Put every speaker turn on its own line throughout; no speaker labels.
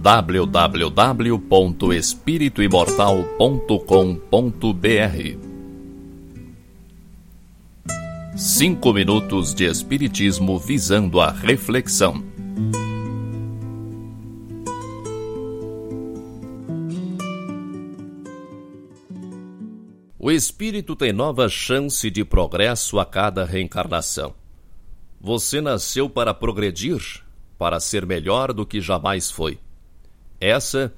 www.espirituimortal.com.br Cinco minutos de Espiritismo visando a reflexão. O espírito tem nova chance de progresso a cada reencarnação. Você nasceu para progredir, para ser melhor do que jamais foi. Essa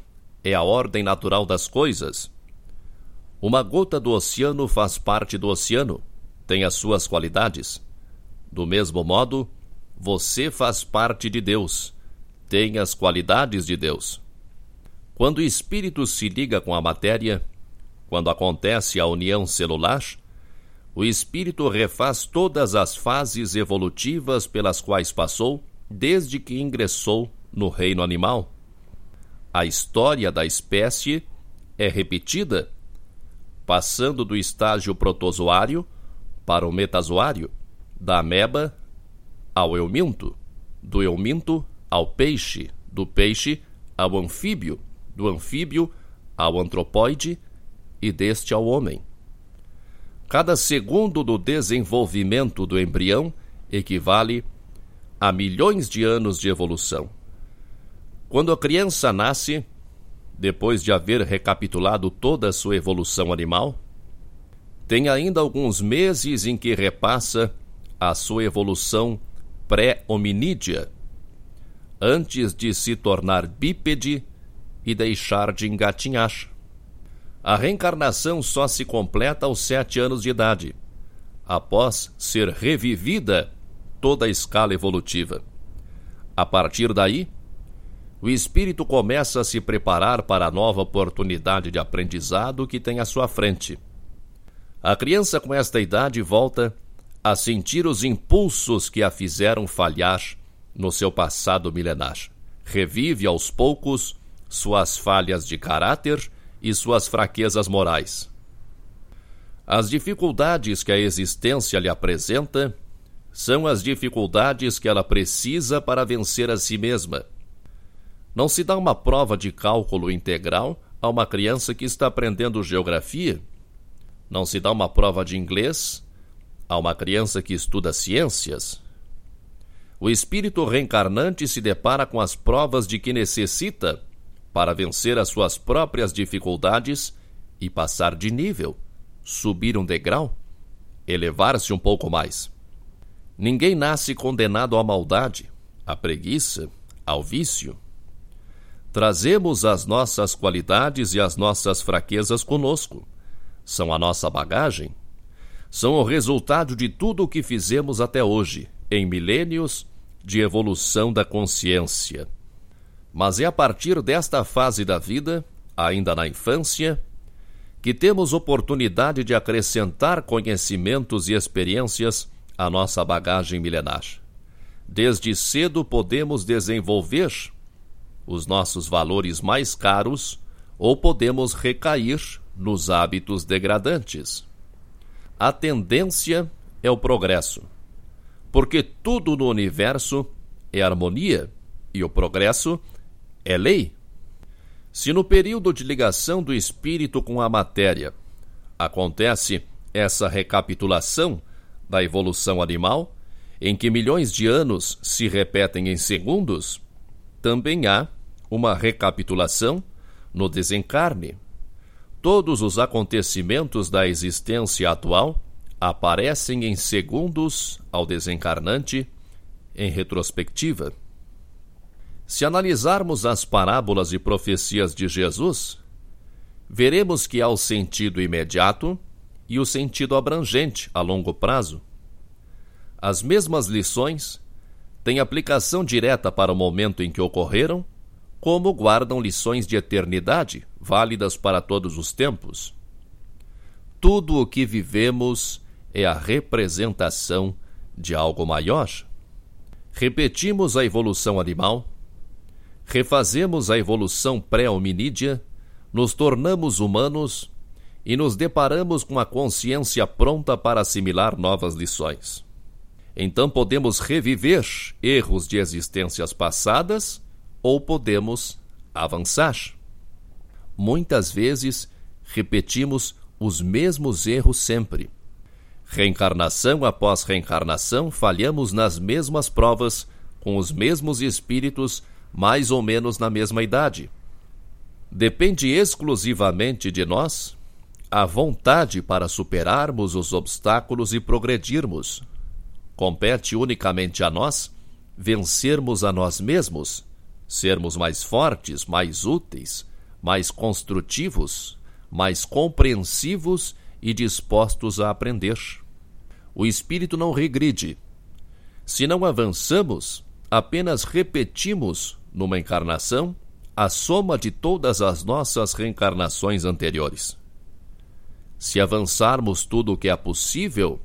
é a ordem natural das coisas. Uma gota do oceano faz parte do oceano tem as suas qualidades. Do mesmo modo, você faz parte de Deus, tem as qualidades de Deus. Quando o espírito se liga com a matéria, quando acontece a união celular, o espírito refaz todas as fases evolutivas pelas quais passou desde que ingressou no reino animal. A história da espécie é repetida, passando do estágio protozoário para o metazoário, da ameba ao euminto, do euminto ao peixe, do peixe ao anfíbio, do anfíbio ao antropóide e deste ao homem. Cada segundo do desenvolvimento do embrião equivale a milhões de anos de evolução. Quando a criança nasce, depois de haver recapitulado toda a sua evolução animal, tem ainda alguns meses em que repassa a sua evolução pré-hominídea, antes de se tornar bípede e deixar de engatinhar. A reencarnação só se completa aos sete anos de idade, após ser revivida toda a escala evolutiva. A partir daí, o espírito começa a se preparar para a nova oportunidade de aprendizado que tem à sua frente a criança com esta idade volta a sentir os impulsos que a fizeram falhar no seu passado milenar. Revive aos poucos suas falhas de caráter e suas fraquezas morais. As dificuldades que a existência lhe apresenta são as dificuldades que ela precisa para vencer a si mesma. Não se dá uma prova de cálculo integral a uma criança que está aprendendo geografia não se dá uma prova de inglês a uma criança que estuda ciências. O espírito reencarnante se depara com as provas de que necessita para vencer as suas próprias dificuldades e passar de nível, subir um degrau, elevar-se um pouco mais. Ninguém nasce condenado à maldade, à preguiça, ao vício. Trazemos as nossas qualidades e as nossas fraquezas conosco são a nossa bagagem, são o resultado de tudo o que fizemos até hoje, em milênios de evolução da consciência. Mas é a partir desta fase da vida, ainda na infância, que temos oportunidade de acrescentar conhecimentos e experiências à nossa bagagem milenar. Desde cedo podemos desenvolver os nossos valores mais caros ou podemos recair nos hábitos degradantes. A tendência é o progresso, porque tudo no universo é harmonia e o progresso é lei. Se no período de ligação do espírito com a matéria acontece essa recapitulação da evolução animal, em que milhões de anos se repetem em segundos, também há uma recapitulação no desencarne, Todos os acontecimentos da existência atual aparecem em segundos ao desencarnante em retrospectiva. Se analisarmos as parábolas e profecias de Jesus, veremos que há o sentido imediato e o sentido abrangente a longo prazo. As mesmas lições têm aplicação direta para o momento em que ocorreram como guardam lições de eternidade, válidas para todos os tempos. Tudo o que vivemos é a representação de algo maior. Repetimos a evolução animal, refazemos a evolução pré-hominídea, nos tornamos humanos e nos deparamos com a consciência pronta para assimilar novas lições. Então podemos reviver erros de existências passadas ou podemos avançar. Muitas vezes repetimos os mesmos erros sempre. Reencarnação após reencarnação, falhamos nas mesmas provas, com os mesmos espíritos, mais ou menos na mesma idade. Depende exclusivamente de nós a vontade para superarmos os obstáculos e progredirmos. Compete unicamente a nós vencermos a nós mesmos, sermos mais fortes, mais úteis, mais construtivos, mais compreensivos e dispostos a aprender. O espírito não regride. Se não avançamos, apenas repetimos, numa encarnação, a soma de todas as nossas reencarnações anteriores. Se avançarmos tudo o que é possível,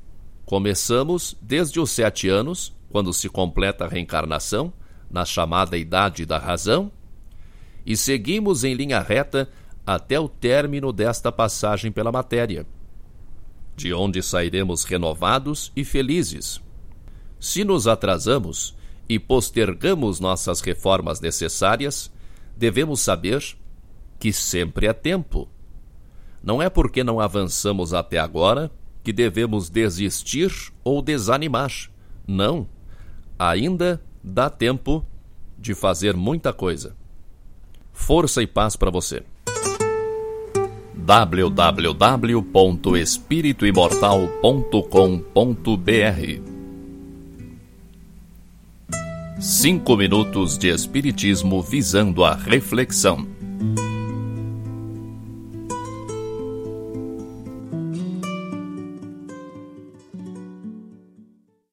começamos desde os sete anos, quando se completa a reencarnação, na chamada idade da razão, e seguimos em linha reta até o término desta passagem pela matéria, de onde sairemos renovados e felizes. Se nos atrasamos e postergamos nossas reformas necessárias, devemos saber que sempre é tempo. Não é porque não avançamos até agora que devemos desistir ou desanimar. Não. Ainda dá tempo de fazer muita coisa. Força e paz para você www.espirituimortal.com.br Cinco minutos de Espiritismo visando a reflexão.